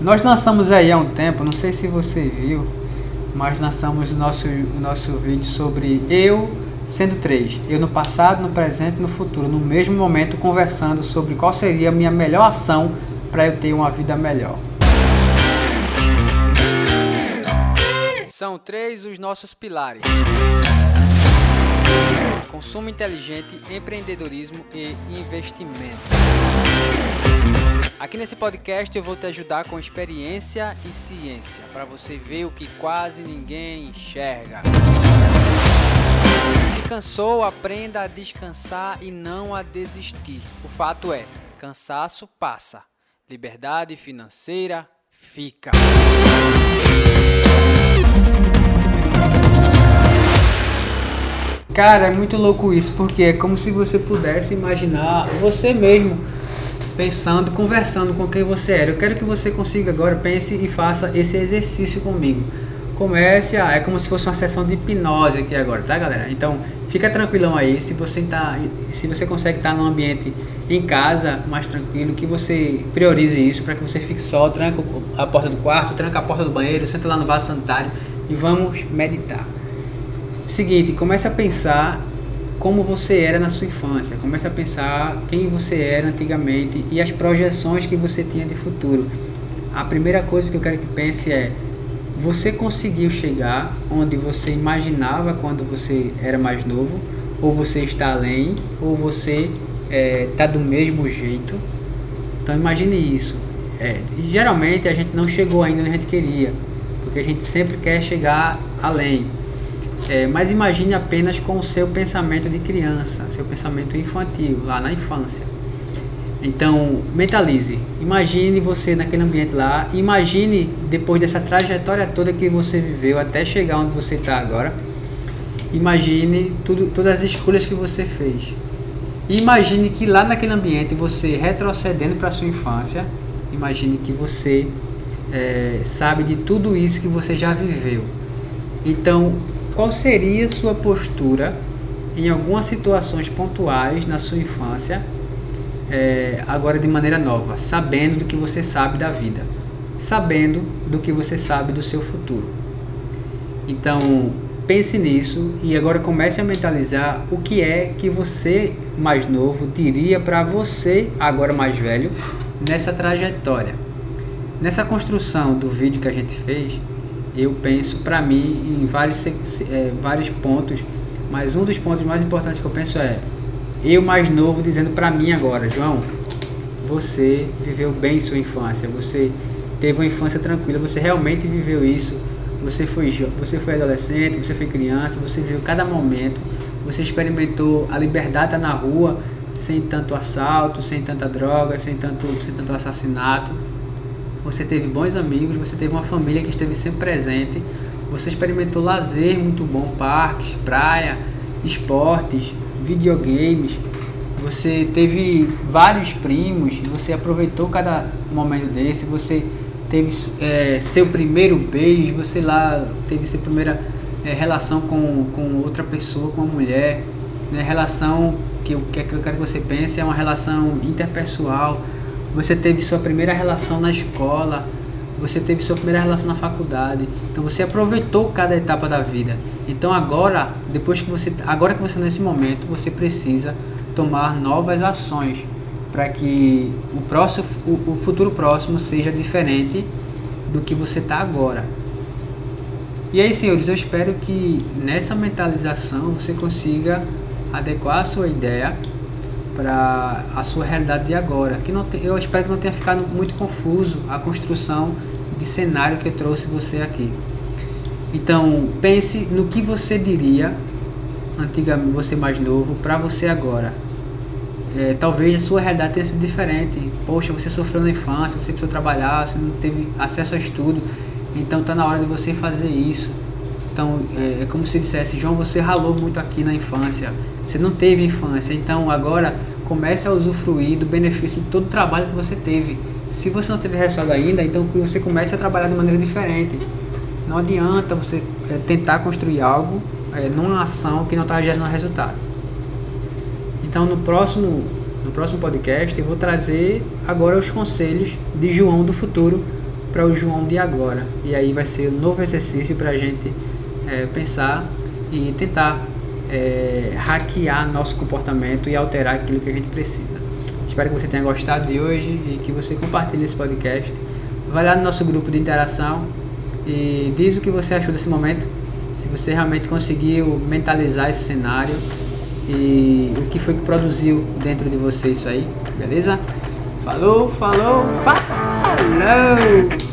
Nós lançamos aí há um tempo, não sei se você viu, mas lançamos o nosso, nosso vídeo sobre eu sendo três. Eu no passado, no presente e no futuro, no mesmo momento, conversando sobre qual seria a minha melhor ação para eu ter uma vida melhor. São três os nossos pilares: consumo inteligente, empreendedorismo e investimento. Aqui nesse podcast eu vou te ajudar com experiência e ciência para você ver o que quase ninguém enxerga. Se cansou, aprenda a descansar e não a desistir. O fato é, cansaço passa, liberdade financeira fica. Cara, é muito louco isso, porque é como se você pudesse imaginar você mesmo pensando, conversando com quem você era. Eu quero que você consiga agora, pense e faça esse exercício comigo. Comece a, é como se fosse uma sessão de hipnose aqui agora, tá galera? Então, fica tranquilão aí, se você tá, se você consegue estar num ambiente em casa mais tranquilo, que você priorize isso para que você fique só, tranca a porta do quarto, tranca a porta do banheiro, senta lá no vaso sanitário e vamos meditar. Seguinte, comece a pensar como você era na sua infância. Comece a pensar quem você era antigamente e as projeções que você tinha de futuro. A primeira coisa que eu quero que pense é: você conseguiu chegar onde você imaginava quando você era mais novo? Ou você está além? Ou você está é, tá do mesmo jeito? Então imagine isso. É, geralmente a gente não chegou ainda onde a gente queria, porque a gente sempre quer chegar além. É, mas imagine apenas com o seu pensamento de criança, seu pensamento infantil, lá na infância. Então, mentalize. Imagine você naquele ambiente lá. Imagine depois dessa trajetória toda que você viveu até chegar onde você está agora. Imagine tudo, todas as escolhas que você fez. Imagine que lá naquele ambiente você retrocedendo para sua infância. Imagine que você é, sabe de tudo isso que você já viveu. Então, qual seria sua postura em algumas situações pontuais na sua infância, é, agora de maneira nova, sabendo do que você sabe da vida, sabendo do que você sabe do seu futuro. Então, pense nisso e agora comece a mentalizar o que é que você mais novo diria para você agora mais velho nessa trajetória. Nessa construção do vídeo que a gente fez, eu penso para mim em vários, é, vários pontos, mas um dos pontos mais importantes que eu penso é eu mais novo dizendo para mim agora, João, você viveu bem sua infância, você teve uma infância tranquila, você realmente viveu isso, você foi você foi adolescente, você foi criança, você viveu cada momento, você experimentou a liberdade na rua sem tanto assalto, sem tanta droga, sem tanto, sem tanto assassinato você teve bons amigos, você teve uma família que esteve sempre presente, você experimentou lazer muito bom, parques, praia, esportes, videogames, você teve vários primos, você aproveitou cada momento desse, você teve é, seu primeiro beijo, você lá teve sua primeira é, relação com, com outra pessoa, com uma mulher, né? relação que eu, que eu quero que você pense é uma relação interpessoal, você teve sua primeira relação na escola, você teve sua primeira relação na faculdade. Então você aproveitou cada etapa da vida. Então agora, depois que você, agora que você tá nesse momento, você precisa tomar novas ações para que o próximo, o, o futuro próximo seja diferente do que você está agora. E aí, senhores, eu espero que nessa mentalização você consiga adequar a sua ideia para a sua realidade de agora. Que não te, eu espero que não tenha ficado muito confuso a construção de cenário que eu trouxe você aqui. Então, pense no que você diria antigamente, você mais novo, para você agora. É, talvez a sua realidade tenha sido diferente. Poxa, você sofreu na infância, você precisou trabalhar, você não teve acesso a estudo. Então, está na hora de você fazer isso. Então, é, é como se dissesse, João, você ralou muito aqui na infância você não teve infância, então agora comece a usufruir do benefício de todo o trabalho que você teve. Se você não teve resultado ainda, então você comece a trabalhar de maneira diferente. Não adianta você é, tentar construir algo é, numa ação que não está gerando resultado. Então no próximo, no próximo podcast eu vou trazer agora os conselhos de João do futuro para o João de agora. E aí vai ser um novo exercício para a gente é, pensar e tentar é, hackear nosso comportamento e alterar aquilo que a gente precisa. Espero que você tenha gostado de hoje e que você compartilhe esse podcast. Vai lá no nosso grupo de interação e diz o que você achou desse momento. Se você realmente conseguiu mentalizar esse cenário e o que foi que produziu dentro de você isso aí, beleza? Falou, falou, falou!